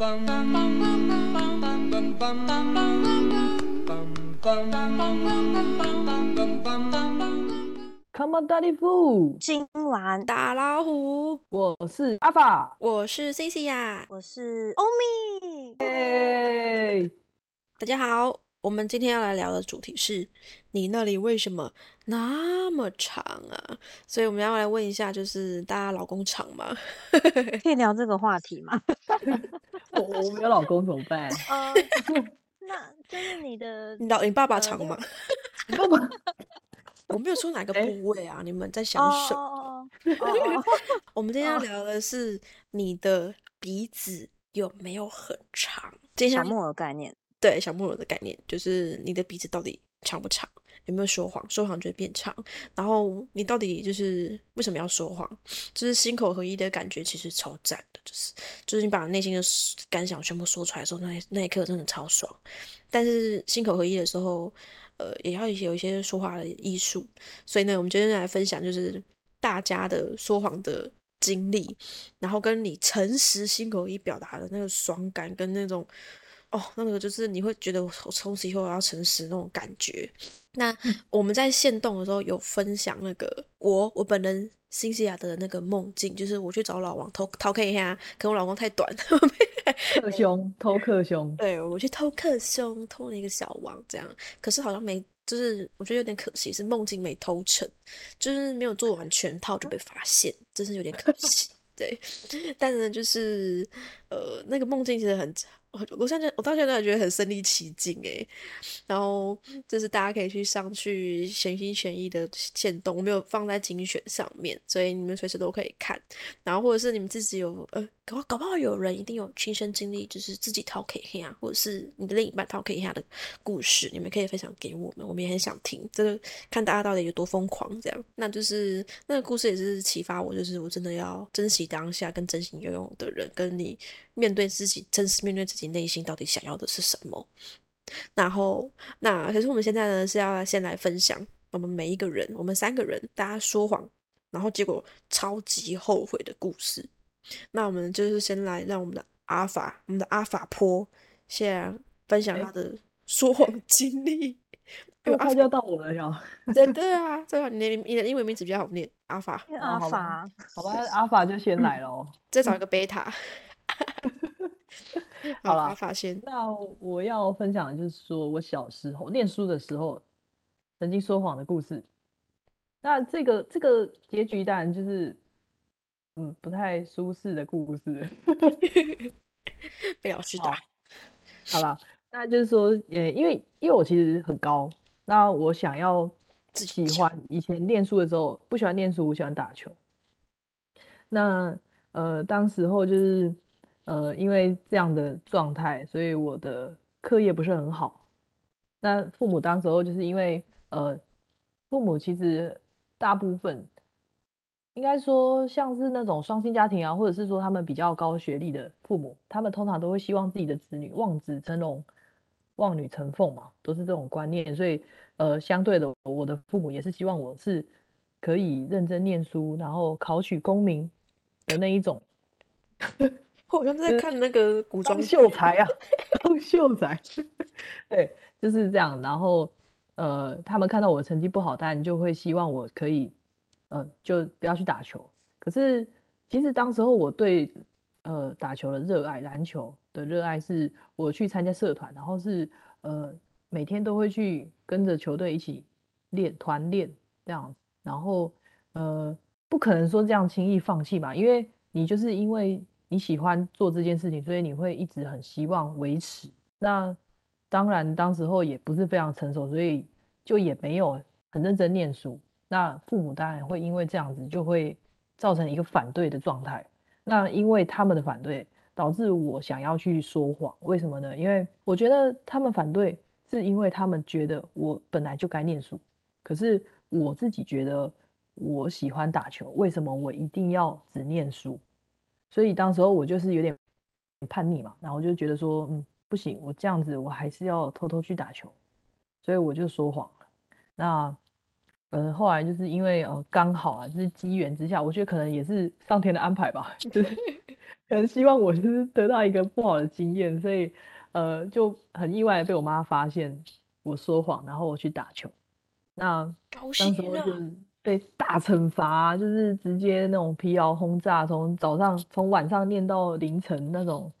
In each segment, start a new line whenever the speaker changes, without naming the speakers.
Come on, Daddy Fu！
今晚
打老虎，
我是阿法。
我是 C C 呀，
我是欧米。
大家好，我们今天要来聊的主题是你那里为什么那么长啊？所以我们要来问一下，就是大家老公长吗？
可以聊这个话题吗？
我我没有老公怎么办？
呃，那就是你的
你老你爸爸
呃
长吗？
爸爸，
我没有说哪个
哎
部位啊，你们在想什么？我们今天要
哦
聊的是你的鼻子有没有很长？今天要
小木偶概念，
对小木偶的概念，就是你的鼻子到底长不长，有没有说谎，说谎就会变长。然后你到底就是为什么要说谎？就是心口合一的感觉其实超赞的，就是就是你把内心的感想全部说出来的时候，那那一刻真的超爽。但是心口合一的时候，呃，也要有一些说话的艺术。所以呢，我们今天来分享就是大家的说谎的经历，然后跟你诚实心口一表达的那个爽感跟那种。哦，那个就是你会觉得我从此以后我要诚实那种感觉。那我们在现动的时候有分享那个我我本人新西亚的那个梦境，就是我去找老王偷偷看一下，可能我老公太短，
克胸偷克胸，
对我去偷克胸，偷了一个小王这样，可是好像没，就是我觉得有点可惜，是梦境没偷成，就是没有做完全套就被发现，真是有点可惜。对，但是呢，就是呃，那个梦境其实很，我我现在我到现在觉得很身临其境诶。然后就是大家可以去上去全心全意的线动，我没有放在精选上面，所以你们随时都可以看。然后或者是你们自己有呃，搞搞不好有人一定有亲身经历，就是自己掏 K 黑啊，或者是你的另一半掏 K 黑的故事，你们可以分享给我们，我们也很想听。这个看大家到底有多疯狂，这样。那就是那个故事也是启发我，就是我真的要珍惜当下，跟真心拥有的人，跟你面对自己，真实面对自己内心到底想要的是什么。然后，那可是我们现在呢是要先来分享我们每一个人，我们三个人大家说谎，然后结果超级后悔的故事。那我们就是先来让我们的阿法，我们的阿法坡，先分享他的说谎经历。
因为快就要到我了呀？
对对啊，对啊，你的你的英文名字比较好念，阿法。
阿法
好吧，阿法就先来喽。
再找一个贝塔。
好
了，发现。
那我要分享的就是说我小时候念书的时候曾经说谎的故事。那这个这个结局当然就是嗯不太舒适的故事。
被老师
好
打。
好啦，那就是说，呃，因为因为我其实很高，那我想要喜欢以前念书的时候不喜欢念书，我喜欢打球。那呃，当时候就是呃，因为这样的状态，所以我的课业不是很好。那父母当时候就是因为呃，父母其实大部分应该说像是那种双薪家庭啊，或者是说他们比较高学历的父母，他们通常都会希望自己的子女望子成龙、望女成凤嘛，都是这种观念。所以呃，相对的，我的父母也是希望我是可以认真念书，然后考取功名的那一种。
我好像在看那个古装
秀才啊，当秀才，对，就是这样。然后，呃，他们看到我成绩不好，当然就会希望我可以，呃，就不要去打球。可是，其实当时候我对，呃，打球的热爱，篮球的热爱，是我去参加社团，然后是，呃，每天都会去跟着球队一起练团练这样。然后，呃，不可能说这样轻易放弃吧，因为你就是因为你喜欢做这件事情，所以你会一直很希望维持。那当然，当时候也不是非常成熟，所以就也没有很认真念书。那父母当然会因为这样子，就会造成一个反对的状态。那因为他们的反对，导致我想要去说谎。为什么呢？因为我觉得他们反对，是因为他们觉得我本来就该念书。可是我自己觉得我喜欢打球，为什么我一定要只念书？所以当时候我就是有点叛逆嘛，然后我就觉得说，嗯，不行，我这样子我还是要偷偷去打球，所以我就说谎了。那呃，后来就是因为呃刚好啊，就是机缘之下，我觉得可能也是上天的安排吧，就是 可能希望我就是得到一个不好的经验，所以呃就很意外被我妈发现我说谎，然后我去打球。那
高
当！时我就是被大惩罚，就是直接那种疲劳轰炸，从早上从晚上念到凌晨那种，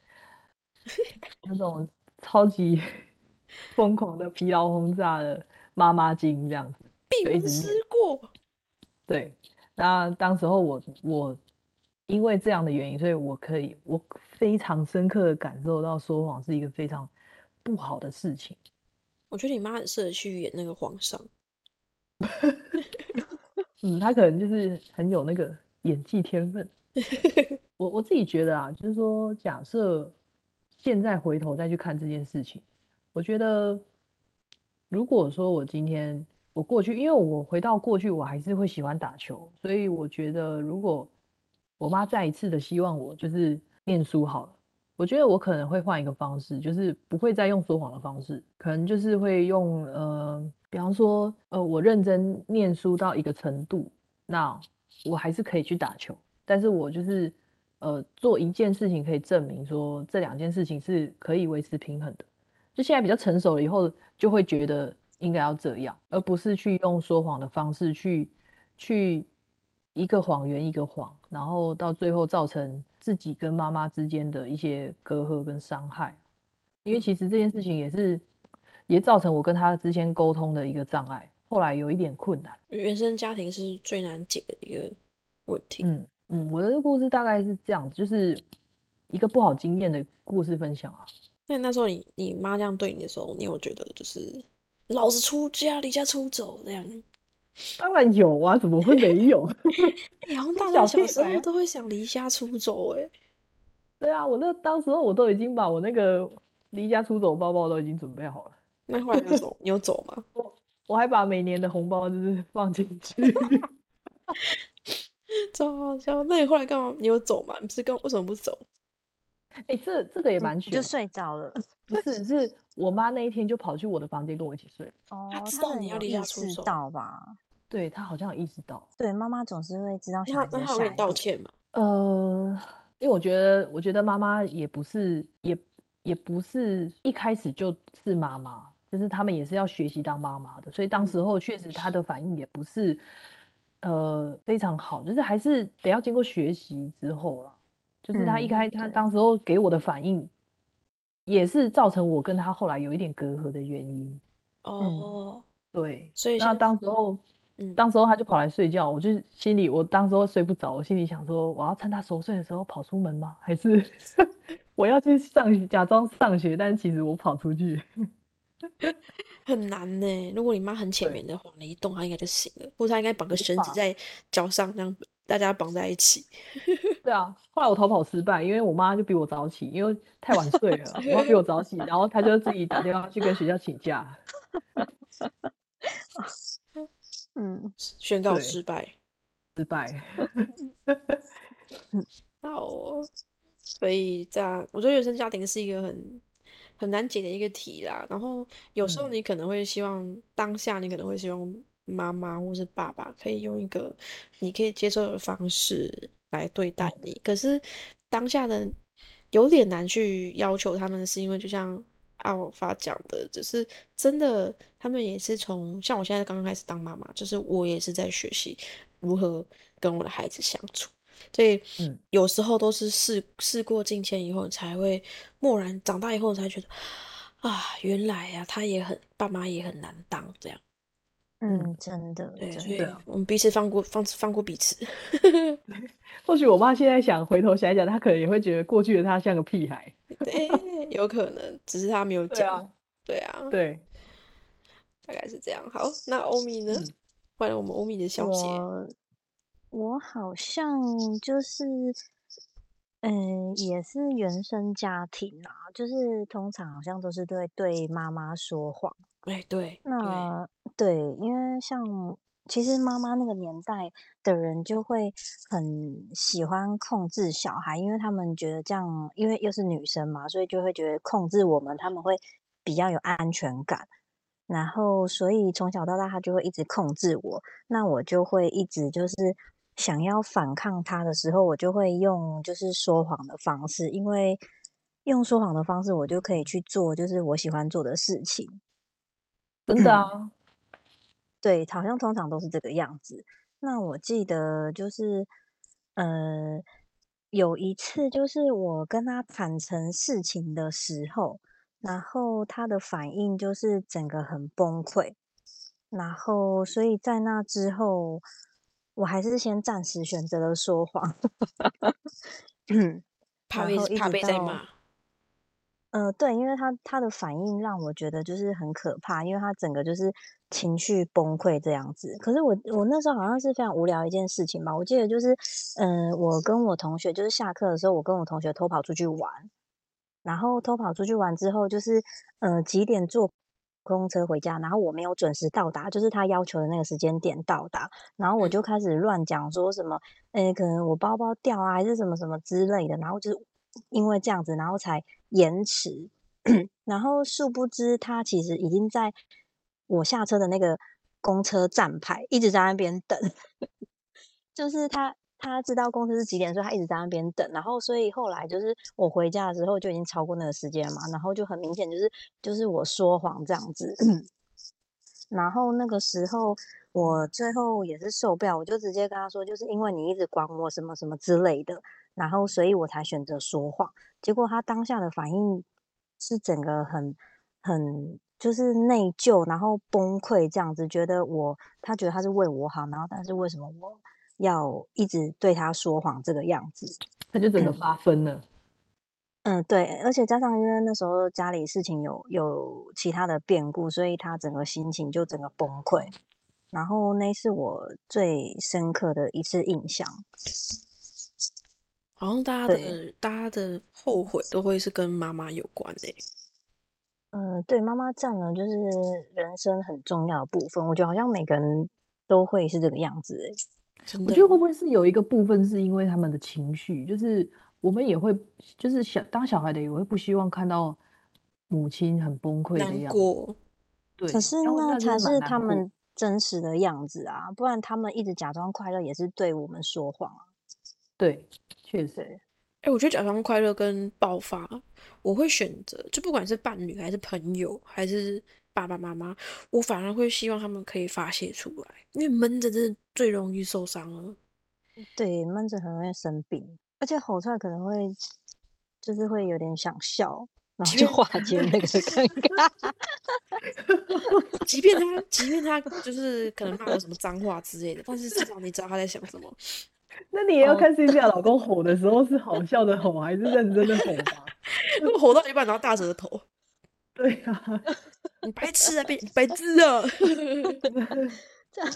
那种超级 疯狂的疲劳轰炸的妈妈经这样子，就一
并不吃。过。
对，那当时候我我因为这样的原因，所以我可以我非常深刻的感受到说谎是一个非常不好的事情。
我觉得你妈很适合去演那个皇上。
嗯，他可能就是很有那个演技天分。我我自己觉得啊，就是说，假设现在回头再去看这件事情，我觉得，如果说我今天我过去，因为我回到过去，我还是会喜欢打球，所以我觉得，如果我妈再一次的希望我就是念书好了，我觉得我可能会换一个方式，就是不会再用说谎的方式，可能就是会用呃，比方说呃，我认真念书到一个程度，那我还是可以去打球，但是我就是呃做一件事情可以证明说这两件事情是可以维持平衡的。就现在比较成熟了以后，就会觉得应该要这样，而不是去用说谎的方式去去一个谎圆一个谎，然后到最后造成自己跟妈妈之间的一些隔阂跟伤害。因为其实这件事情也是也造成我跟他之间沟通的一个障碍，后来有一点困难。
原生家庭是最难解的一个问题。
嗯嗯，我的故事大概是这样子，就是一个不好经验的故事分享啊。
那那时候你你妈这样对你的时候，你有觉得就是老子出家离家出走这样？
当然有啊，怎么会没有？
欸好像 大
小
家小时候都会想离家出走哎、
对啊，我那当时候我都已经把我那个离家出走包包都已经准备好了，
那后来就走，你有走吗？
我我还把每年的红包就是放进去。
超好笑。那你后来干嘛？你有走吗？你不是跟为什么不走？
哎、这这个也
嗯
蛮悬的，
就睡着了。
不是是我妈那一天就跑去我的房间跟我一起睡，
哦
她，知道你要离家
意识
出走
到吧？
对她好像有意识到。
对，妈妈总是会知道小
那
孩子
那他有跟你
下一步。
道歉吗？
呃，因为我觉得，我觉得妈妈也不是，也也不是一开始就是妈妈，就是他们也是要学习当妈妈的，所以当时候确实他的反应也不是，呃，非常好，就是还是得要经过学习之后啦。就是他一
嗯
开，她
对
当时候给我的反应，也是造成我跟他后来有一点隔阂的原因。
哦，
对，
所以
那当时候，
嗯
当时候他就跑来睡觉，我就心里，我当时候睡不着，我心里想说，我要趁他熟睡的时候跑出门吗？还是 我要去上，假装上学，但其实我跑出去？
很难呢。如果你妈很浅
对
眠的话，你一动她应该就醒了，或者她应该绑个绳子在脚上，这样大家绑在一起。
对啊，后来我逃跑失败，因为我妈就比我早起，因为太晚睡了，我妈比我早起，然后她就自己打电话去跟学校请假。
嗯，
宣告失败。
失败，
好哦，所以这样，我觉得原生家庭是一个很很难解的一个题啦。然后有时候
嗯
你可能会希望当下你可能会希望妈妈或是爸爸可以用一个你可以接受的方式来对待你，可是当下的有点难去要求他们，是因为就像阿尔法讲的，只是真的他们也是从像我现在刚刚开始当妈妈，就是我也是在学习如何跟我的孩子相处。所以
嗯
有时候都是事事过境迁以后，你才会蓦然长大以后，才觉得啊，原来呀、他也很爸妈也很难当这样。
嗯，真的，
对，
真
所以
对啊
我们彼此放过放放过彼此。
或许我妈现在想回头想一想，她可能也会觉得过去的她像个屁孩。
对，有可能，只是她没有讲。
对啊，
对啊，
对，
大概是这样。好，那欧米呢？
嗯
换了我们欧米的小姐。
我我好像就是，嗯，也是原生家庭啊，就是通常好像都是对对妈妈说谎。
哎，对，对，
那对，因为像其实妈妈那个年代的人就会很喜欢控制小孩，因为他们觉得这样，因为又是女生嘛，所以就会觉得控制我们，他们会比较有安全感。然后，所以从小到大，他就会一直控制我，那我就会一直就是想要反抗他的时候，我就会用就是说谎的方式，因为用说谎的方式，我就可以去做就是我喜欢做的事情。
真的啊，
对，好像通常都是这个样子。那我记得就是，呃，有一次就是我跟他坦诚事情的时候，然后他的反应就是整个很崩溃，然后所以在那之后，我还是先暂时选择了说谎，
怕被怕被再骂。
呃，对，因为他他的反应让我觉得就是很可怕，因为他整个就是情绪崩溃这样子。可是我我那时候好像是非常无聊一件事情吧，我记得就是，嗯、我跟我同学就是下课的时候，我跟我同学偷跑出去玩，然后偷跑出去玩之后，就是呃几点坐公车回家，然后我没有准时到达，就是他要求的那个时间点到达，然后我
嗯。
就开始乱讲说什么，诶，可能我包包掉啊，还是什么什么之类的，然后就是因为这样子，然后才延迟，然后殊不知他其实已经在我下车的那个公车站牌一直在那边等，就是他他知道公司是几点，所以他一直在那边等。然后所以后来就是我回家的时候就已经超过那个时间嘛，然后就很明显就是就是我说谎这样子。然后那个时候我最后也是受不了，我就直接跟他说，就是因为你一直管我什么什么之类的，然后所以我才选择说谎。结果他当下的反应是整个很很就是内疚，然后崩溃这样子，觉得我他觉得他是为我好，然后但是为什么我要一直对他说谎这个样子？
他就整个发疯了。
嗯，对，而且加上因为那时候家里事情有有其他的变故，所以他整个心情就整个崩溃。然后那是我最深刻的一次印象。
好像大家的大家的后悔都会是跟妈妈有关诶、
嗯，对，妈妈占了就是人生很重要的部分，我觉得好像每个人都会是这个样子欸。
我觉得会不会是有一个部分是因为他们的情绪，就是我们也会，就是小当小孩的也会不希望看到母亲很崩溃的样子。
过。
对，
可是那才是他们真实的样子啊，不然他们一直假装快乐也是对我们说谎啊。
对，确实，
对，
哎、我觉得假装快乐跟爆发，我会选择，就不管是伴侣还是朋友还是爸爸妈妈，我反而会希望他们可以发泄出来，因为闷着真的最容易受伤了。
对，闷着很容易生病，而且吼出来可能会就是会有点想笑，然后就化解那个尴 尬。
即便他，即便他就是可能骂了什么脏话之类的，但是至少你知道他在想什么。
那你也要
哦
看 C C 老公吼的时候是好笑的吼，还是认真的吼吧？
如果吼到一半然后大舌头，
对啊，
你白痴啊，变白痴啊！
这样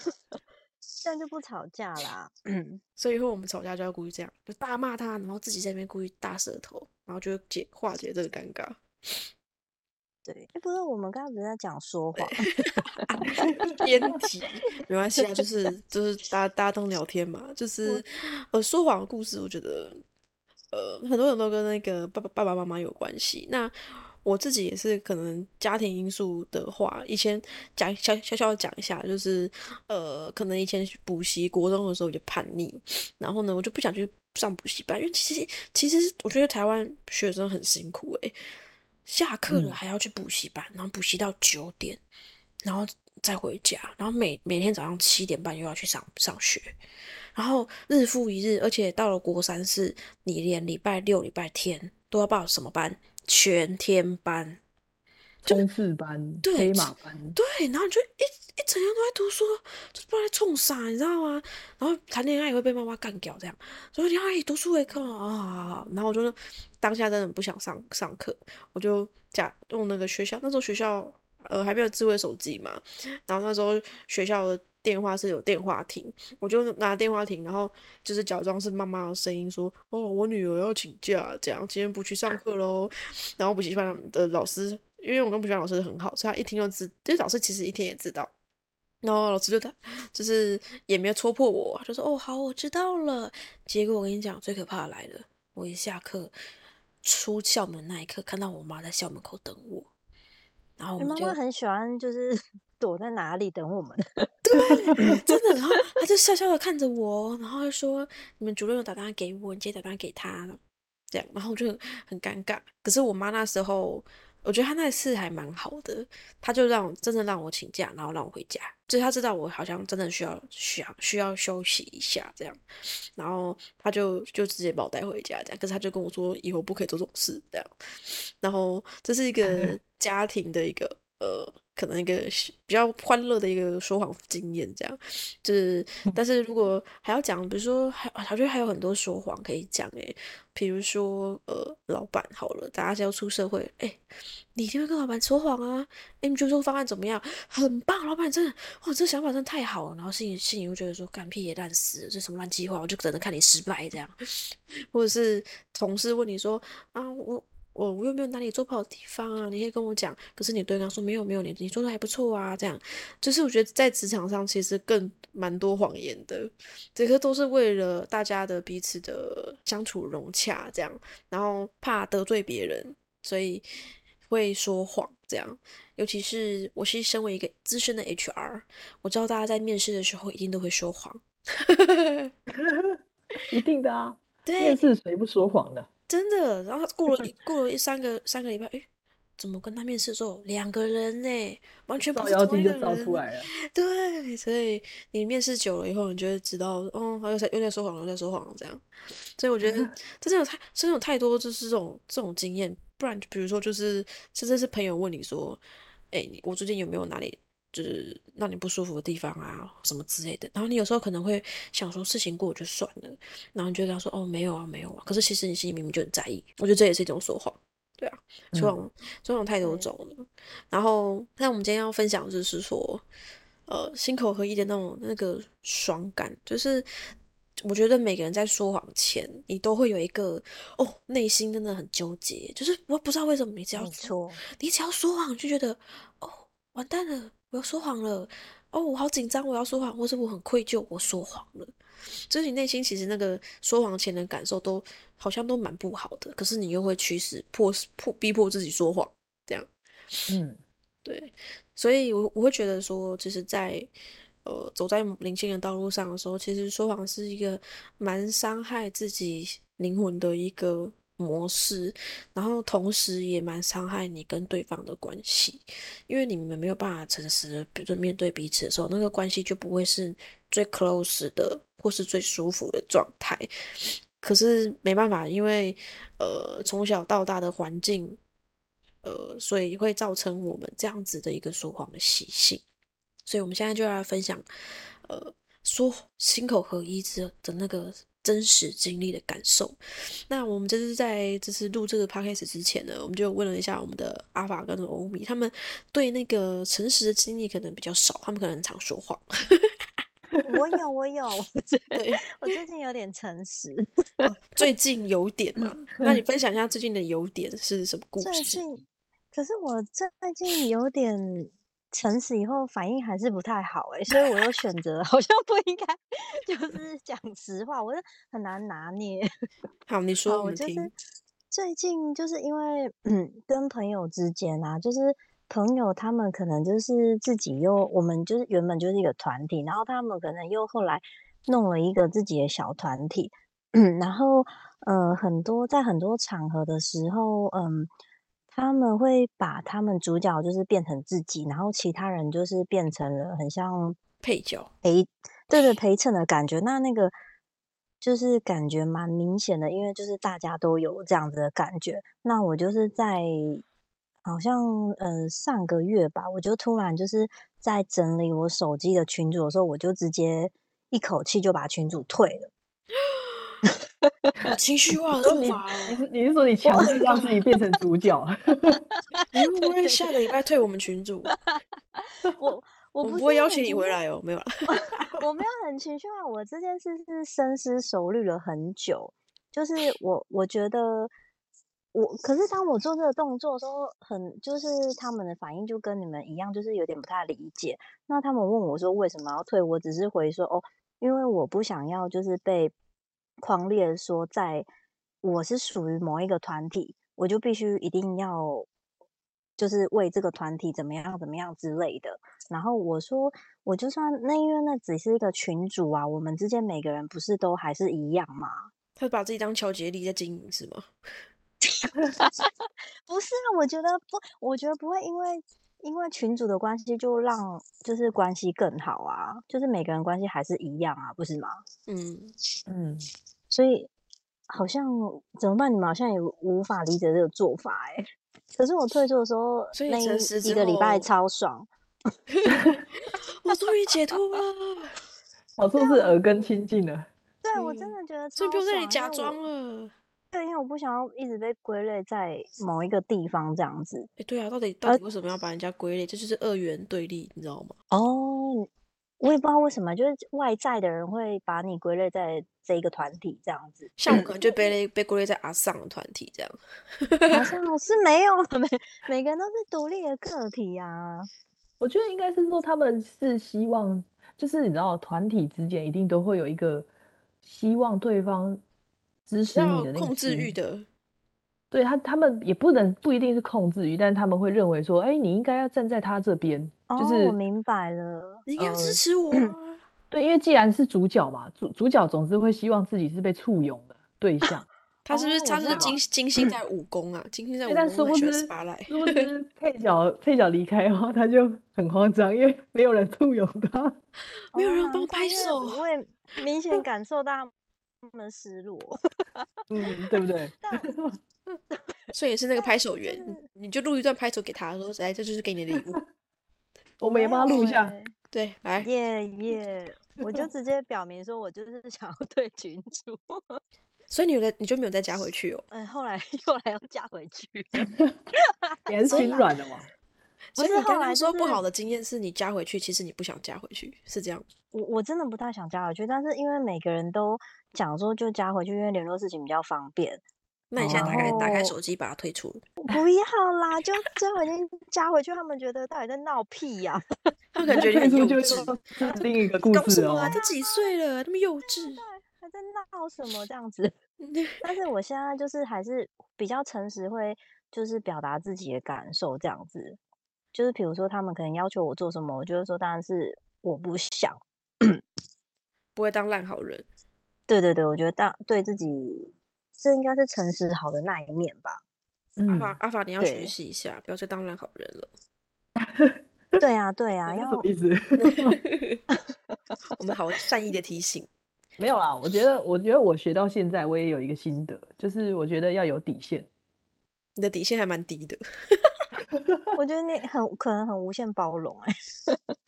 这样就不吵架啦。
嗯所以以后我们吵架就要故意这样，就大骂他，然后自己在那边故意大舌头，然后就解化解这个尴尬。
对，哎，不是我们刚刚不是在讲说谎？
编题没关系啊，就是就是大家大家当聊天嘛，就是呃说谎的故事，我觉得呃很多人都跟那个爸爸爸爸妈妈有关系。那我自己也是可能家庭因素的话，以前讲小小小讲一下，就是呃可能以前补习国中的时候就叛逆，然后呢我就不想去上补习班，因为其实其实我觉得台湾学生很辛苦诶、下课了
嗯
还要去补习班，然后补习到九点，然后再回家，然后每每天早上七点半又要去上上学，然后日复一日，而且到了国三是，你连礼拜六、礼拜天都要报什么班？全天班。
冲刺班、
对
黑马班，
对，然后你就一一整天都在读书，就不知道在冲啥，你知道吗？然后谈恋爱也会被妈妈干掉，这样，所以你要以读书为课啊。然后我就当下真的不想上上课，我就假用那个学校，那时候学校呃还没有智慧手机嘛，然后那时候学校的电话是有电话亭，我就拿电话亭，然后就是假装是妈妈的声音说：“哦，我女儿要请假，这样今天不去上课喽。”然后补习班的老师，因为我跟补习班老师很好，所以他一听就知，就老师其实一听也知道。然后老师就他就是也没有戳破我，就说：“哦，好，我知道了。”结果我跟你讲，最可怕的来了，我一下课出校门那一刻，看到我妈在校门口等我。然后我们就
妈妈很喜欢就是 躲在哪里等我们。
对，真的。然后他就笑笑的看着我，然后就说：“你们主任有打电话给我，你直接打电话给他。”这样，然后我就很尴尬。可是我妈那时候，我觉得他那次还蛮好的，他就让我真的让我请假，然后让我回家。就是他知道我好像真的需要需要需要休息一下这样，然后他就就直接把我带回家这样。可是他就跟我说以后不可以做这种事这样。然后这是一个家庭的一个呃。可能一个比较欢乐的一个说谎经验，这样就是，但是如果还要讲，比如说还，我觉得还有很多说谎可以讲诶，比如说呃，老板好了，大家要出社会，哎，你一定会跟老板说谎啊，哎，你觉得这个方案怎么样？很棒，老板真的，哇，这想法真的太好了，然后心里心里又觉得说，干屁也烂死，这什么烂计划，我就等着看你失败这样，或者是同事问你说啊，我。我我又没有哪里做不好的地方啊，你可以跟我讲。可是你对方说没有没有，你你做的还不错啊，这样就是我觉得在职场上其实更蛮多谎言的，这个都是为了大家的彼此的相处融洽，这样，然后怕得罪别人，所以会说谎这样。尤其是我是身为一个资深的 HR，我知道大家在面试的时候一定都会说谎，
一定的啊，
对，
面试谁不说谎的？
真的，然后过了过了一三个三个礼拜，哎，怎么跟他面试的时候两个人呢？完全不是同一个人。
出来了。
对，所以你面试久了以后，你就会知道，哦，又在又在说谎，又在说谎这样。所以我觉得 真的有太真的有太多就是这种这种经验，不然比如说就是甚至是朋友问你说，哎，我最近有没有哪里？就是让你不舒服的地方啊，什么之类的。然后你有时候可能会想说，事情过就算了。然后你就跟他说：“哦，没有啊，没有啊。”可是其实你心里明明就很在意。我觉得这也是一种说谎，对啊，说谎，说谎太多种了。然后，那我们今天要分享就是说，呃，心口合一的那种那个爽感，就是我觉得每个人在说谎前，你都会有一个哦，内心真的很纠结，就是我不知道为什么你只要
说，
你只要说谎就觉得哦，完蛋了。我要说谎了哦，我好紧张，我要说谎，或是我很愧疚，我说谎了。就是你内心其实那个说谎前的感受都好像都蛮不好的，可是你又会驱使迫迫逼迫自己说谎，这样。
嗯，
对，所以我我会觉得说，就是在呃走在灵性的道路上的时候，其实说谎是一个蛮伤害自己灵魂的一个。模式，然后同时也蛮伤害你跟对方的关系，因为你们没有办法诚实，比如说面对彼此的时候，那个关系就不会是最 close 的，或是最舒服的状态。可是没办法，因为呃从小到大的环境，呃，所以会造成我们这样子的一个说谎的习性。所以我们现在就来分享，呃，说心口合一之的那个。真实经历的感受。那我们这是在这次录这个 podcast 之前呢，我们就问了一下我们的阿法跟欧米，他们对那个诚实的经历可能比较少，他们可能常说谎。
我有，我有，对，我最近有点诚实。
最近有点嘛？那你分享一下最近的有点是什么故事？
最近，可是我最近有点。诚实以后反应还是不太好哎，所以我又选择好像不应该，就是讲实话，我就很难拿捏。
好，你说
我就是最近就是因为嗯，跟朋友之间啊，就是朋友他们可能就是自己又我们就是原本就是一个团体，然后他们可能又后来弄了一个自己的小团体，然后呃很多在很多场合的时候，嗯。他们会把他们主角就是变成自己，然后其他人就是变成了很像
配角
陪，对对陪衬的感觉。那那个就是感觉蛮明显的，因为就是大家都有这样子的感觉。那我就是在好像呃上个月吧，我就突然就是在整理我手机的群组的时候，我就直接一口气就把群主退了。
情绪化说法，
你是你是说你强制让自己变成主角？
你会不会下个礼拜退我们群主？
我我
不会邀请你回来哦，没有了。
我没有很情绪化，我这件事是深思熟虑了很久。就是我我觉得我，可是当我做这个动作的时候，很就是他们的反应就跟你们一样，就是有点不太理解。那他们问我说为什么要退，我只是回说哦，因为我不想要就是被。狂烈说，在我是属于某一个团体，我就必须一定要就是为这个团体怎么样怎么样之类的。然后我说，我就算那因为那只是一个群主啊，我们之间每个人不是都还是一样吗？
他把自己当乔杰利在经营是吗？
不是啊，我觉得不，我觉得不会因为因为群主的关系就让就是关系更好啊，就是每个人关系还是一样啊，不是吗？
嗯，
嗯，
所以好像怎么办？你们好像也无法理解这个做法哎、可是我退出的时候，
所以
那一个礼拜超爽。
我终于解脱了，
好处是耳根清净了。
对我
嗯
真的觉得超
所以不用在那里假装了。
对，因为我不想要一直被归类在某一个地方这样子。
哎，对啊，到底到
呃
底为什么要把人家归类？这就是二元对立，你知道吗？
哦，我也不知道为什么，就是外在的人会把你归类在这一个团体这样子。
像我可能就被类被归类在阿尚的团体这样。
好像是没有每每个人都是独立的个体啊。
我觉得应该是说他们是希望，就是你知道，团体之间一定都会有一个希望对方支持你的那个
控制欲的，
对他，他们也不能不一定是控制欲，但是他们会认为说，哎，你应该要站在他这边，
哦，
就是
我明白了。
你应该要支
呃
持我啊。
对，因为既然是主角嘛，主主角总是会希望自己是被簇拥的对象，
他是不是他是金金星在武功啊？金星在
对
武
但殊不
功很喜欢
知
spotlight。
殊不知配角配角离开的话，他就很慌张，因为没有人簇拥他。
没有人
哦
帮拍手
我也明显 感受到他们失落。
嗯，对不对？
但
所以也是那个拍手
就
员，你你就录一段拍手给他，说：“来，这就是给你的礼物。
我们也帮他录一下。
欸
对，来，
耶耶！我就直接表明说，我就是 想要退群主。
所以你有的你就没有再加回去哦。
嗯，后来 又来又加回去。
也是心软的嘛。
所以你
不是后来就
刚刚说不好的经验是你加回去，其实你不想加回去，是这样。
我我真的不太想加回去，但是因为每个人都讲说就加回去，因为联络事情比较方便。
那你现在打开、打开
哦
手机把它退出，
不要啦，就最后已经加回去，他们觉得到底在闹屁呀、
他感觉
就
稚。
是另一个故事哦。
都几岁了，那么幼稚。
还在闹什么这样子？但是我现在就是还是比较诚实，会就是表达自己的感受这样子。就是比如说他们可能要求我做什么，我就会说当然是我不想。
不会当烂好人。
对对对，我觉得当对自己这应该是诚实好的那一面吧。
阿
嗯，
法阿法，你要学
对
习一下，不要再当烂好人了。
对啊对啊，要
这什么意思？
我们好善意的提醒。
没有啦，我觉得，我觉得我学到现在，我也有一个心得，就是我觉得要有底线。
你的底线还蛮低的，
我觉得你很可能很无限包容哎、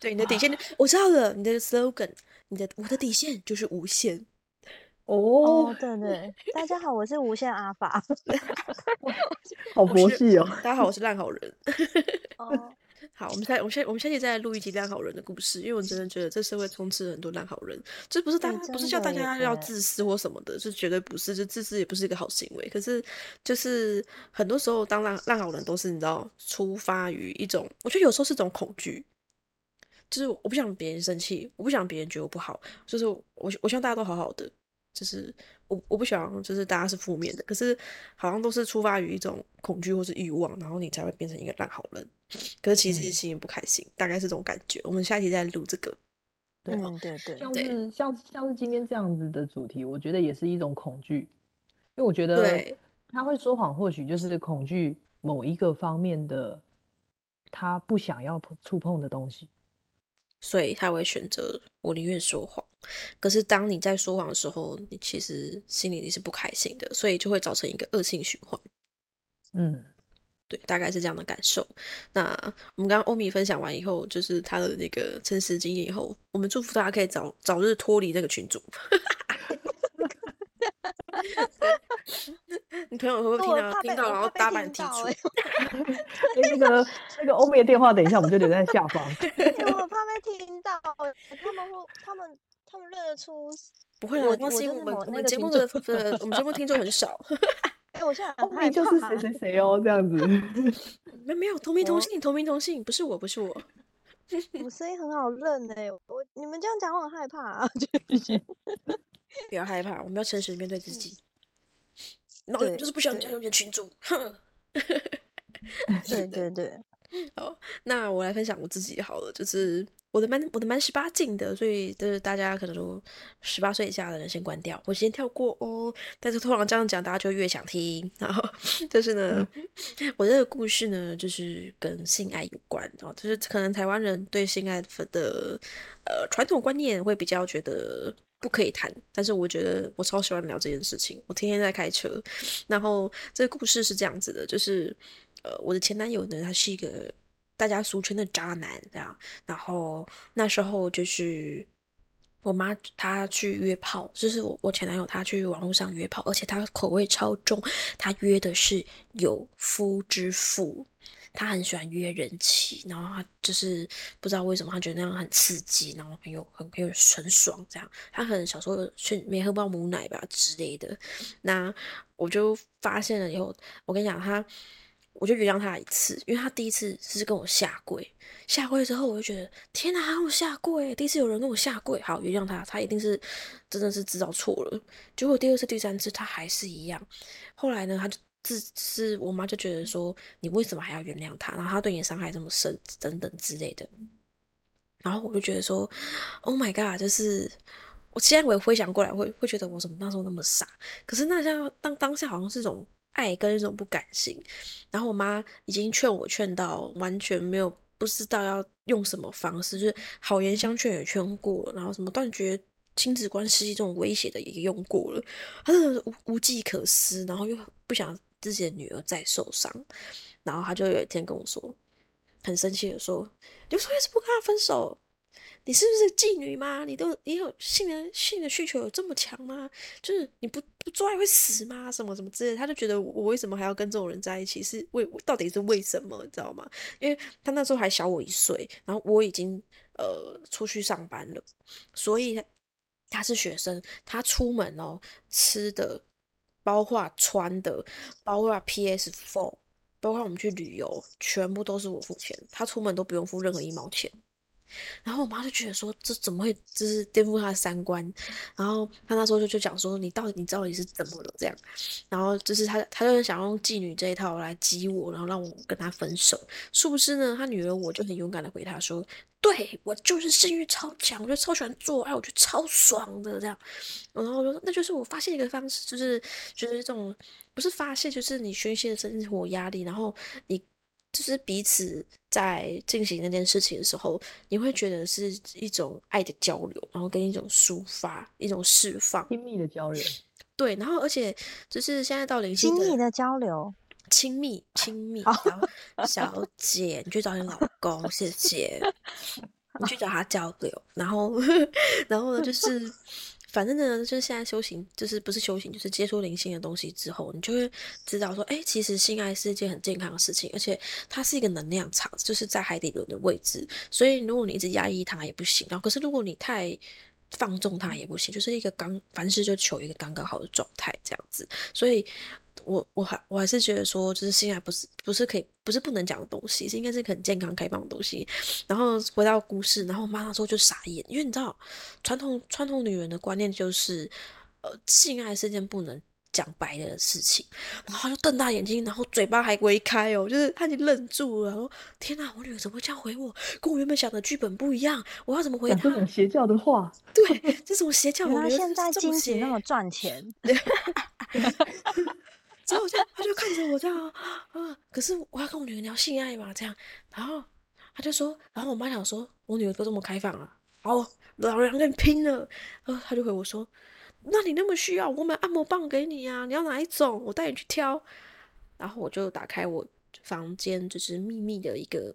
对你的底线，我知道了，你的 slogan，你的我的底线就是无限。
哦
哦，，对对，大家好，我是无限阿法。
好佛系哦。
大家好，我是烂好人。
哦，
好，我们下我们下我们下期再来录一集烂好人的故事，因为我真的觉得这社会充斥了很多烂好人，这不是大不是叫大家要自私或什么的，这绝对不是，就自私也不是一个好行为。可是就是很多时候当烂烂好人都是你知道出发于一种，我觉得有时候是种恐惧，就是我不想别人生气，我不想别人觉得我不好，就是我我希望大家都好好的。就是我我不希望就是大家是负面的，可是好像都是出发于一种恐惧或是欲望，然后你才会变成一个烂好人。可是其实
嗯
心里不开心，大概是这种感觉。我们下一期再录这个。
对啊
嗯，对对，
对
像是像像是今天这样子的主题，我觉得也是一种恐惧，因为我觉得
对
他会说谎，或许就是恐惧某一个方面的他不想要碰触碰的东西。
所以他会选择我宁愿说谎。可是当你在说谎的时候，你其实心里你是不开心的，所以就会造成一个恶性循环。
嗯，
对，大概是这样的感受。那我们刚刚欧米分享完以后，就是他的那个真实经验以后，我们祝福大家可以早早日脱离那个群组。你朋友会不会听到听到，然后大把你踢出？
哎，那个那个欧美的电话，等一下我们就留在下方。
欸我怕被听到，他们会，他们，他们认得出。
不会啦，
我
放心，
我
们节目的呃，我们节目听众很少。
哎、我现在
欧
很害
美就是
怕
谁谁谁哦，这样子。
没没有同名同
我
姓，同名同姓，不是我，不是我。
我声音很好认哎、我你们这样讲我很害怕、啊。
不要害怕，我们要诚实地面对自己。然后
对
就是不喜欢加
对
入你的群主，哼。
对对对，
好，那我来分享我自己好了，就是我的蛮我的蛮十八禁的，所以就是大家可能说十八岁以下的人先关掉，我先跳过哦。但是突然这样讲，大家就越想听。然后就是呢，我这个故事呢，就是跟性爱有关哦，就是可能台湾人对性爱的呃传统观念会比较觉得不可以谈，但是我觉得我超喜欢聊这件事情，我天天在开车。然后这个故事是这样子的，就是呃我的前男友呢，他是一个大家俗称的渣男，这样。然后那时候就是我妈她去约炮，就是我我前男友他去网络上约炮，而且他口味超重，他约的是有夫之妇。他很喜欢约人气，然后他就是不知道为什么他觉得那样很刺激，然后很有很很有很爽这样。他可能小时候去没喝到母奶吧之类的。那我就发现了以后，我跟你讲他，我就原谅他一次，因为他第一次是跟我下跪，下跪之后我就觉得天哪，还跟我下跪，第一次有人跟我下跪，好原谅他，他一定是真的是知道错了。结果第二次、第三次他还是一样，后来呢，他就。是是我妈就觉得说你为什么还要原谅他？然后他对你伤害这么深，等等之类的。然后我就觉得说，Oh my god！就是我现在我也回想过来，会会觉得我怎么那时候那么傻？可是那像当当下好像是一种爱跟一种不甘心。然后我妈已经劝我劝到完全没有不知道要用什么方式，就是好言相劝也劝过了，然后什么断绝亲子关系这种威胁的也用过了，他真的无无计可施，然后又不想。自己的女儿在受伤，然后他就有一天跟我说，很生气的说：“你为什么不跟他分手？你是不是妓女吗？你都你有性的性的需求有这么强吗？就是你不不做爱会死吗？什么什么之类？他就觉得我为什么还要跟这种人在一起？是为到底是为什么？你知道吗？因为他那时候还小我一岁，然后我已经呃出去上班了，所以他是学生，他出门哦吃的。”包括穿的，包括 PS Four，包括我们去旅游，全部都是我付钱，他出门都不用付任何一毛钱。然后我妈就觉得说，这怎么会，就是颠覆她的三观。然后她那时候就就讲说，你到底你到底是怎么了这样？然后就是她，她就是想用妓女这一套来激我，然后让我跟她分手。殊不知呢，她女儿我就很勇敢的回她说。对我就是性欲超强，我就超喜欢做爱，我觉得超爽的这样。然后我说，那就是我发泄一个方式，就是就是这种不是发泄，就是你宣泄生活压力，然后你就是彼此在进行那件事情的时候，你会觉得是一种爱的交流，然后跟一种抒发，一种释放，
亲密的交流。
对，然后而且就是现在到灵
性亲密的交流，
亲密亲密。然后小姐，你去找你老 公，谢谢。你去找他交流，然后，然后呢，就是，反正呢，就是现在修行，就是不是修行，就是接触灵性的东西之后，你就会知道说，哎，其实性爱是一件很健康的事情，而且它是一个能量场，就是在海底轮的位置，所以如果你一直压抑它也不行，然后可是如果你太放纵它也不行，就是一个刚凡事就求一个刚刚好的状态这样子，所以。我我还我还是觉得说，就是性爱不是不是可以不是不能讲的东西，是应该是很健康开放的东西。然后回到故事，然后我妈那时候就傻眼，因为你知道传统传统女人的观念就是，呃，性爱是件不能讲白的事情。然后她就瞪大眼睛，然后嘴巴还微开哦，就是她已经愣住了。然后天哪，我女儿怎么会这样回我？跟我原本想的剧本不一样。我要怎么回？
这种邪教的话，
对，这种邪教。
我现在
经
济那么赚 钱。
之后就他就看着我这样啊，可是我要跟我女儿聊性爱嘛，这样，然后他就说，然后我妈想说，我女儿都这么开放了，哦，老娘跟你拼了，然后他就回我说，那你那么需要，我买按摩棒给你呀，你要哪一种，我带你去挑，然后我就打开我房间，就是秘密的一个。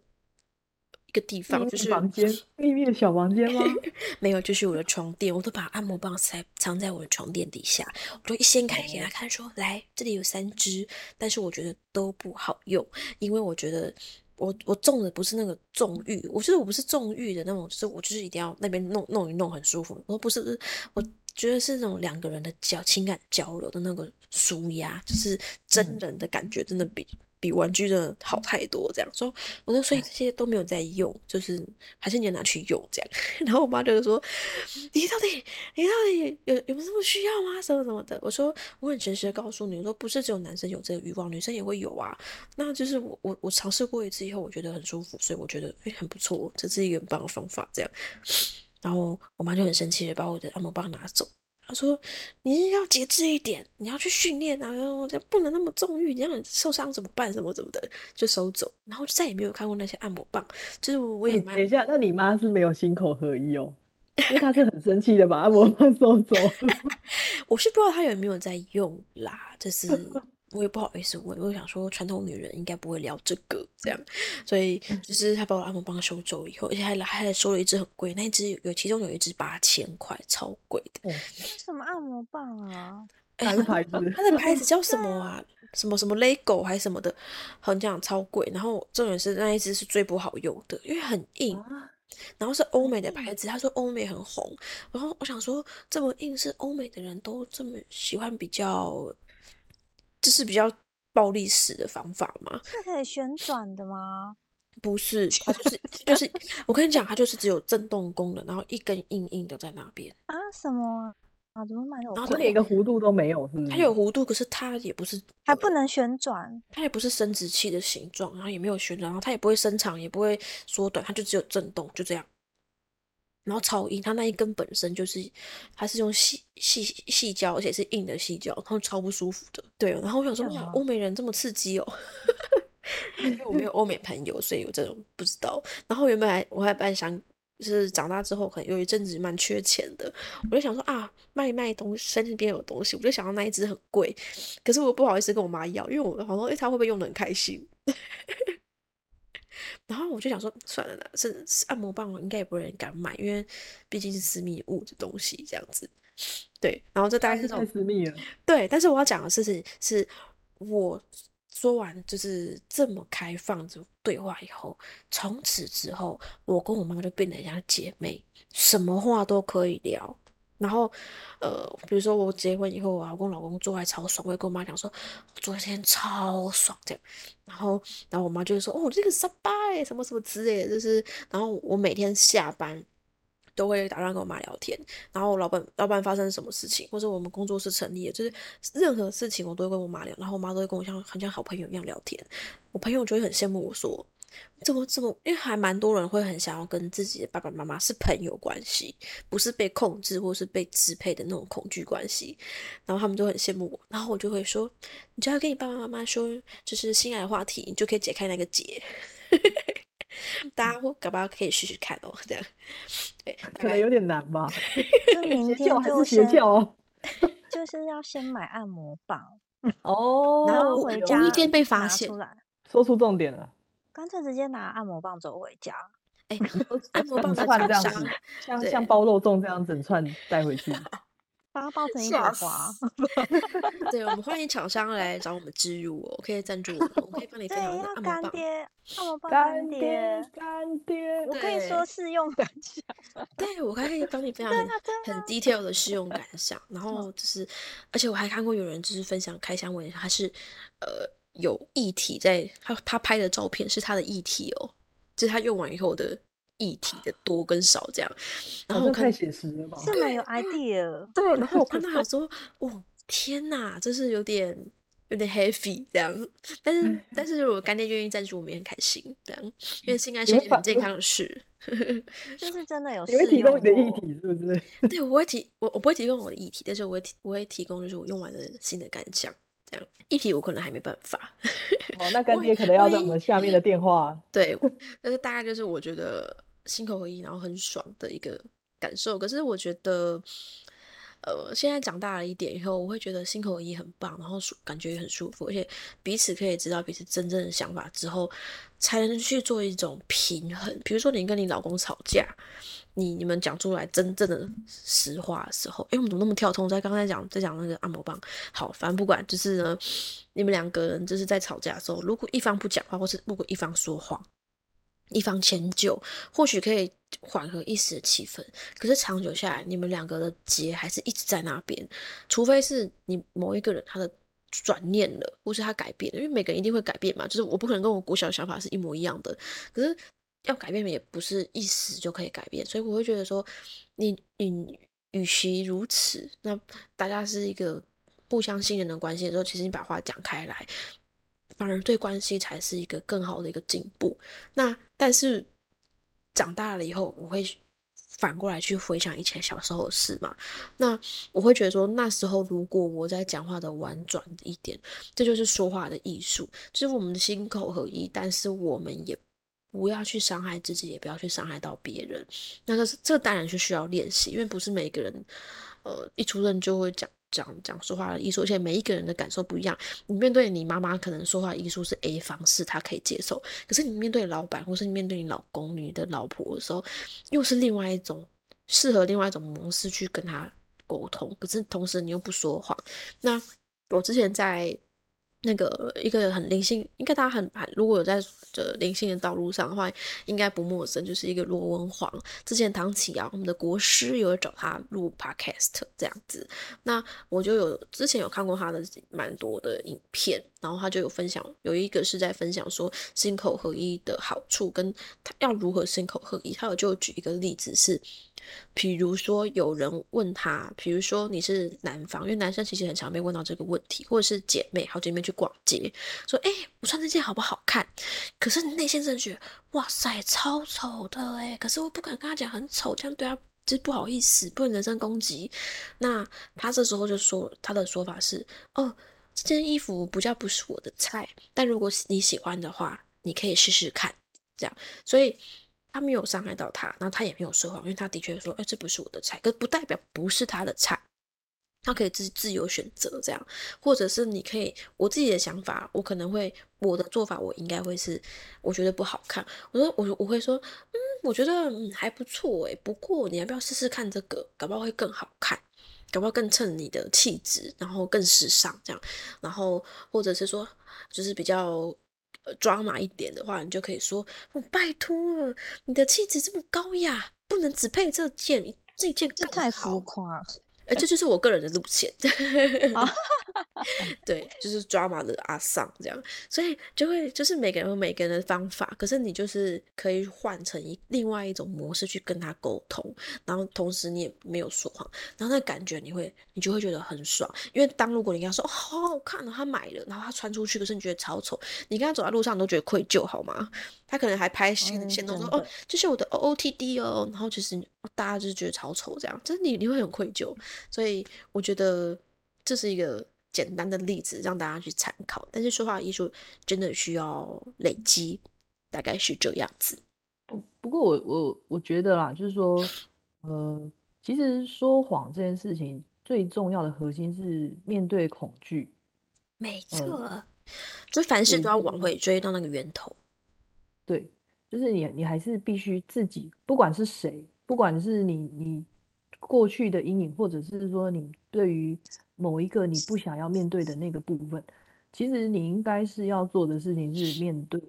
一个地方就是
房间，秘密的小房间吗？
没有，就是我的床垫，我都把按摩棒塞藏在我的床垫底下。我就一掀开给他看，说：“来，这里有三支，但是我觉得都不好用，因为我觉得我我中的不是那个纵欲，我觉得我不是纵欲的那种，就是我就是一定要那边弄弄一弄很舒服。我不是，我觉得是那种两个人的交情感交流的那个舒压，就是真人的感觉，真的比比玩具真的好太多。这样说，我说所以这些都没有在用，就是还是你要拿去用这样。然后我妈就是说，你到底你到底有有没有这么需要吗？什么什么的？我说我很诚实的告诉你，我说不是只有男生有这个欲望，女生也会有啊。那就是我我我尝试过一次以后，我觉得很舒服，所以我觉得哎很不错，这是一个很棒的方法。这样，然后我妈就很生气的把我的按摩棒拿走。他说：“你要节制一点，你要去训练啊，不能那么纵欲，你让你受伤怎么办？什么怎么的，就收走，然后就再也没有看过那些按摩棒。就是我也蛮
等一下，那你妈是没有心口合一哦，因为她是很生气的把按摩棒 收走。
我是不知道她有没有在用啦，就是我也不好意思问，我想说传统女人应该不会聊这个这样，所以就是他把我按摩棒收走以后，而且还来还收了一只很贵，那一只有其中有一只八千块，超贵的。
什么按摩棒啊？
哪个牌子？
它的牌子叫什么啊？什么什么 Lego 还是什么的，好像超贵。然后重点是那一只是最不好用的，因为很硬。然后是欧美的牌子，他说欧美很红。然后我想说，这么硬是欧美的人都这么喜欢比较，就是比较暴力式的方法吗？
是可以旋转的吗？
不是，它就是就是，我跟你讲，它就是只有震动功能，然后一根硬硬的在那边
啊？什么啊？怎么买的
然后
它连个弧度都没有，是不是？
它有弧度，可是它也不是，
还不能旋转？
它也不是生殖器的形状，然后也没有旋转，然后它也不会伸长，也不会缩短，它就只有震动，就这样。然后超硬，它那一根本身就是，它是用细细细胶，而且是硬的细胶，然后超不舒服的。对，然后我想说，哇，欧美人这么刺激哦。因为我没有欧美朋友，所以我这种不知道。然后原本还我还本来想，就是长大之后可能有一阵子蛮缺钱的，我就想说啊，卖卖东西，身边有东西，我就想到那一只很贵，可是我不好意思跟我妈要，因为我好像哎，她会不会用的很开心？然后我就想说，算了啦，是按摩棒，应该也不会人敢买，因为毕竟是私密物的东西，这样子。对，然后这大概是
太私密了。
对，但是我要讲的事情是，我说完就是这么开放的对话以后，从此之后，我跟我妈就变得像姐妹，什么话都可以聊。然后，呃，比如说我结婚以后啊，我跟老公做爱超爽，我会跟我妈讲说，昨天超爽这样。然后，然后我妈就会说，哦，这个失败什么什么之类的，就是，然后我每天下班都会打电话跟我妈聊天。然后老板老板发生什么事情，或者我们工作室成立，就是任何事情我都会跟我妈聊，然后我妈都会跟我像很像好朋友一样聊天。我朋友就会很羡慕我说。这么怎么，因为还蛮多人会很想要跟自己的爸爸妈妈是朋友关系，不是被控制或是被支配的那种恐惧关系。然后他们就很羡慕我，然后我就会说，你只要跟你爸爸妈妈说，就是性爱话题，你就可以解开那个结。大家会搞不好可以试试看哦，这样。对，
可能有点难吧。
就明
邪
天
教还
就是先
邪教哦。
就是要先买按摩棒，
哦，
然后回家
无意间被发
拿
现
说出重点了。
干脆直接拿按摩棒走回家。
哎，按摩棒
串这样子，像像包肉粽这样整串带回去。
把它包成一
吓死
朵 花，
对，我们欢迎厂商来找我们植入哦，可以赞助我们，我可以帮你
对，
分享按摩棒。
干爹，按摩棒
干
爹
爹，，干爹，
我可以说
对
试用感想。
对，我还可以帮你分享很很
啊
detail 的试用感想，然后就是，而且我还看过有人就是分享开箱文，他是呃有液体在他他拍的照片是他的液体哦，就是他用完以后的液体的多跟少这样，然后我看
太写实了吧？
是蛮有 idea，
对，然后我看 到他说，哦天哪，这是有点有点 heavy 这样，但是但是如果干爹愿意赞助，我们也很开心这样，因为性爱是一件很健康的事。
就是真的有
你会提供你的议
过
题是不是？
对，我会提我我不会提供我的议题，但是我会提我会提供就是我用完的新的感想。这样议题我可能还没办法，
哦，那干爹可能要在我们下面的电话。
对，但是大概就是我觉得心口合一，然后很爽的一个感受。可是我觉得，呃，现在长大了一点以后，我会觉得心口一很棒，然后舒感觉也很舒服，而且彼此可以知道彼此真正的想法之后，才能去做一种平衡。比如说你跟你老公吵架，你你们讲出来真正的实话的时候，哎，我们怎么那么跳通？在刚才讲在讲那个按摩棒，好，反正不管，就是呢，你们两个人就是在吵架的时候，如果一方不讲话，或是如果一方说谎，一方迁就，或许可以缓和一时的气氛。可是长久下来，你们两个的结还是一直在那边，除非是你某一个人他的转念了，或是他改变了，因为每个人一定会改变嘛，就是我不可能跟我国小的想法是一模一样的，可是要改变也不是一时就可以改变，所以我会觉得说，你你与其如此，那大家是一个不相信任的关系的时候，其实你把话讲开来，反而对关系才是一个更好的一个进步。那但是长大了以后，我会。反过来去回想以前小时候的事嘛，那我会觉得说，那时候如果我在讲话的婉转一点，这就是说话的艺术，就是我们的心口合一，但是我们也不要去伤害自己，也不要去伤害到别人。那个是这当然是需要练习，因为不是每个人，呃，一出生就会讲。讲讲说话的艺术，而且每一个人的感受不一样。你面对你妈妈，可能说话艺术是 A 方式，她可以接受；可是你面对老板，或是你面对你老公、你的老婆的时候，又是另外一种适合另外一种模式去跟他沟通。可是同时你又不说谎。那我之前在。那个一个很灵性，应该大家很很如果有在这灵性的道路上的话，应该不陌生，就是一个罗文煌。之前唐启尧我们的国师有找他录 podcast 这样子，那我就有之前有看过他的蛮多的影片，然后他就有分享，有一个是在分享说心口合一的好处，跟他要如何心口合一，他有就举一个例子是。比如说，有人问他，比如说你是男方，因为男生其实很常被问到这个问题，或者是姐妹，好姐妹去逛街，说，哎，我穿这件好不好看？可是内心真的觉得，哇塞，超丑的哎！可是我不敢跟他讲很丑，这样对他就是不好意思，不能人身攻击。那他这时候就说，他的说法是，哦，这件衣服不叫不是我的菜，但如果你喜欢的话，你可以试试看，这样，所以。他没有伤害到他，然后他也没有说谎，因为他的确说，哎，这不是我的菜，可不代表不是他的菜，他可以自自由选择这样，或者是你可以，我自己的想法，我可能会我的做法，我应该会是，我觉得不好看，我说我我会说，嗯，我觉得嗯还不错诶，不过你要不要试试看这个，搞不好会更好看，搞不好更衬你的气质，然后更时尚这样，然后或者是说，就是比较。抓马一点的话，你就可以说：“我拜托了，你的气质这么高雅，不能只配这件，这件
这太浮夸。”
哎，这就是我个人的路线。对，就是抓马的阿桑这样，所以就会就是每个人有每个人的方法，可是你就是可以换成一另外一种模式去跟他沟通，然后同时你也没有说谎，然后那感觉你会你就会觉得很爽，因为当如果你跟他说好好看哦，他买了，然后他穿出去，可是你觉得超丑，你跟他走在路上都觉得愧疚好吗？他可能还拍先先动说哦，这是我的 O O T D 哦，然后其实大家就是觉得超丑这样，真的你你会很愧疚，所以我觉得这是一个。简单的例子让大家去参考，但是说话艺术真的需要累积，大概是这样子。
不不过我我我觉得啦，就是说，呃，其实说谎这件事情最重要的核心是面对恐惧。
没错，就凡事都要往回追到那个源头。
对，就是你你还是必须自己，不管是谁，不管是你你过去的阴影，或者是说你对于。某一个你不想要面对的那个部分，其实你应该是要做的事情是面对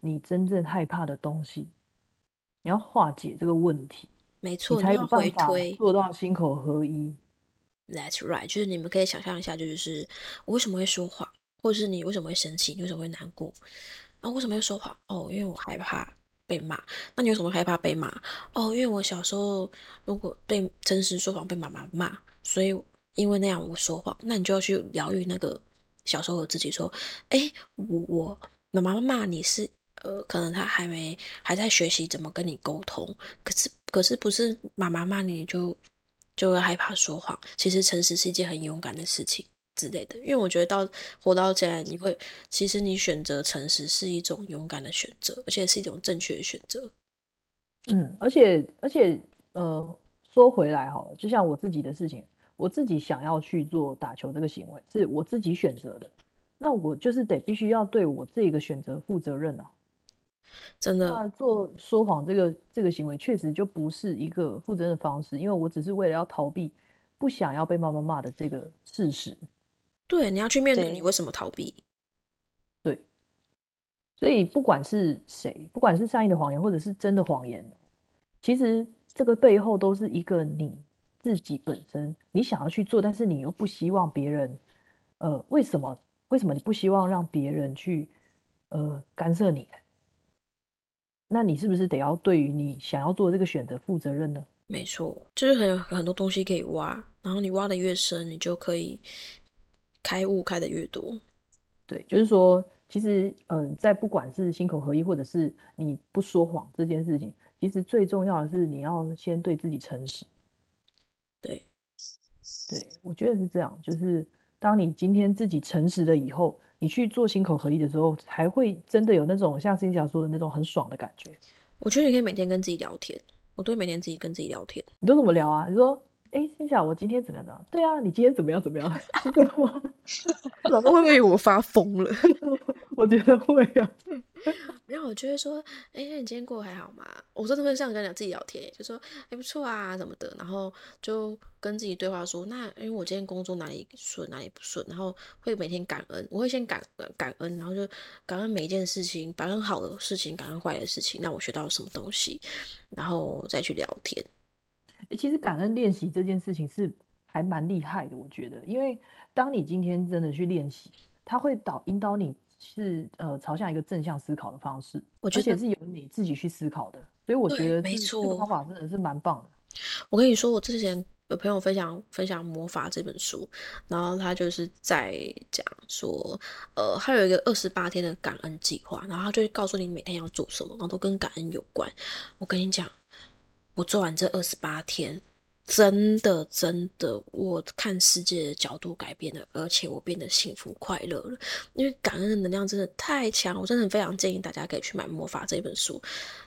你真正害怕的东西，你要化解这个问题，
没错，你
才有办法
推
做到心口合一。
That's right，就是你们可以想象一下，就是我为什么会说谎，或者是你为什么会生气，你为什么会难过？啊，为什么要说谎？哦，因为我害怕被骂。那你为什么害怕被骂？哦，因为我小时候如果被真实说谎被妈妈骂，所以。因为那样我说谎，那你就要去疗愈那个小时候的自己，说：“哎，我我妈妈骂你是呃，可能他还没还在学习怎么跟你沟通，可是可是不是妈妈骂你就就会害怕说谎，其实诚实是一件很勇敢的事情之类的。因为我觉得到活到现在，你会其实你选择诚实是一种勇敢的选择，而且是一种正确的选择。
嗯，而且而且呃，说回来哈，就像我自己的事情。我自己想要去做打球这个行为，是我自己选择的，那我就是得必须要对我这个选择负责任啊！
真的，
那做说谎这个这个行为确实就不是一个负责任的方式，因为我只是为了要逃避不想要被妈妈骂的这个事实。
对，你要去面对你为什么逃避。
对，所以不管是谁，不管是善意的谎言或者是真的谎言，其实这个背后都是一个你。自己本身你想要去做，但是你又不希望别人，呃，为什么为什么你不希望让别人去呃干涉你？那你是不是得要对于你想要做这个选择负责任呢？
没错，就是很有很多东西可以挖，然后你挖的越深，你就可以开悟开的越多。
对，就是说，其实嗯，在不管是心口合一，或者是你不说谎这件事情，其实最重要的是你要先对自己诚实。
对，
对我觉得是这样，就是当你今天自己诚实了以后。你去做心口合一的时候，才会真的有那种像新想说的那种很爽的感觉。
我觉得你可以每天跟自己聊天，我都会每天自己跟自己聊天。
你都怎么聊啊？你说，哎，心想我今天怎么样？对啊，你今天怎么样？怎么样？
老公 会不会以为我发疯了？
我觉得会啊。
然后我就会说，哎，你今天过得还好吗？我真的会这样跟讲自己聊天，就说还不错啊，什么的。然后就跟自己对话说，那因为我今天工作哪里顺，哪里不顺，然后会每天感恩，我会先感感恩，然后就感恩每一件事情，感恩好的事情，感恩坏的事情，那我学到了什么东西，然后再去聊天。
其实感恩练习这件事情是还蛮厉害的，我觉得，因为当你今天真的去练习，它会导引导你。是呃，朝向一个正向思考的方式，
而且
是由你自己去思考的，所以我觉得
没错，这
个方法真的是蛮棒的。
我跟你说，我之前有朋友分享分享《魔法》这本书，然后他就是在讲说，呃，他有一个二十八天的感恩计划，然后他就会告诉你每天要做什么，然后都跟感恩有关。我跟你讲，我做完这二十八天。真的，真的，我看世界的角度改变了，而且我变得幸福快乐了。因为感恩的能量真的太强，我真的非常建议大家可以去买《魔法》这本书。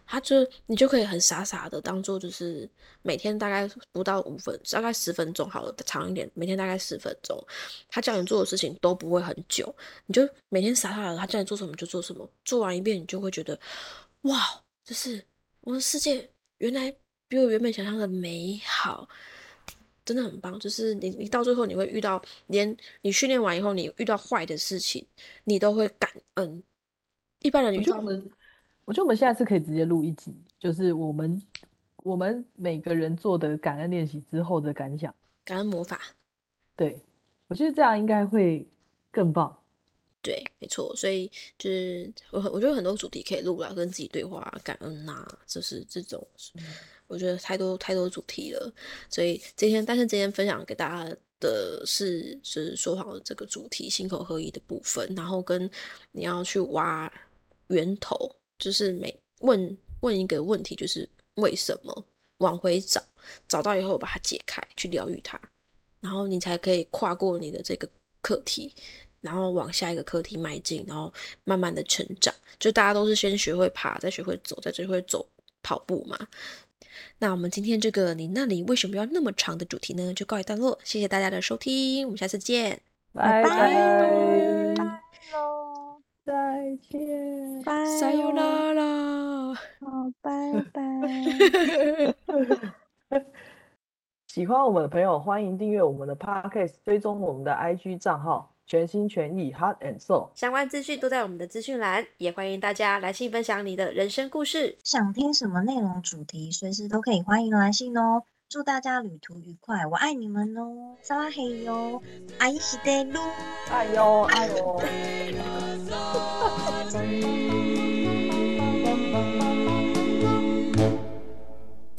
它就你就可以很傻傻的当做就是每天大概不到五分，大概十分钟好了，长一点，每天大概十分钟。他叫你做的事情都不会很久，你就每天傻傻的，他叫你做什么就做什么，做完一遍你就会觉得，哇，就是我的世界原来。比我原本想象的美好，真的很棒。就是你，你到最后你会遇到，连你训练完以后，你遇到坏的事情，你都会感恩。一般人，
我觉得我们，我觉得我们下次可以直接录一集，就是我们我们每个人做的感恩练习之后的感想。
感恩魔法，
对我觉得这样应该会更棒。
对，没错。所以就是我，我觉得很多主题可以录了，跟自己对话，感恩呐，就是这种。我觉得太多太多主题了，所以今天，但是今天分享给大家的是，是说好的这个主题，心口合一的部分，然后跟你要去挖源头，就是每问问一个问题，就是为什么，往回找，找到以后把它解开，去疗愈它，然后你才可以跨过你的这个课题，然后往下一个课题迈进，然后慢慢的成长。就大家都是先学会爬，再学会走，再学会走跑步嘛。那我们今天这个你那里为什么要那么长的主题呢？就告一段落，谢谢大家的收听，我们下次见，
拜
拜，
再见，
拜，
加油啦啦，
好，拜拜。
喜欢我们的朋友，欢迎订阅我们的 Podcast，追踪我们的 IG 账号。全心全意，Heart and Soul，
相关资讯都在我们的资讯栏，也欢迎大家来信分享你的人生故事。
想听什么内容主题，随时都可以欢迎来信哦。祝大家旅途愉快，我爱你们哦！撒拉嘿哟，爱西德路，
爱哟爱哟。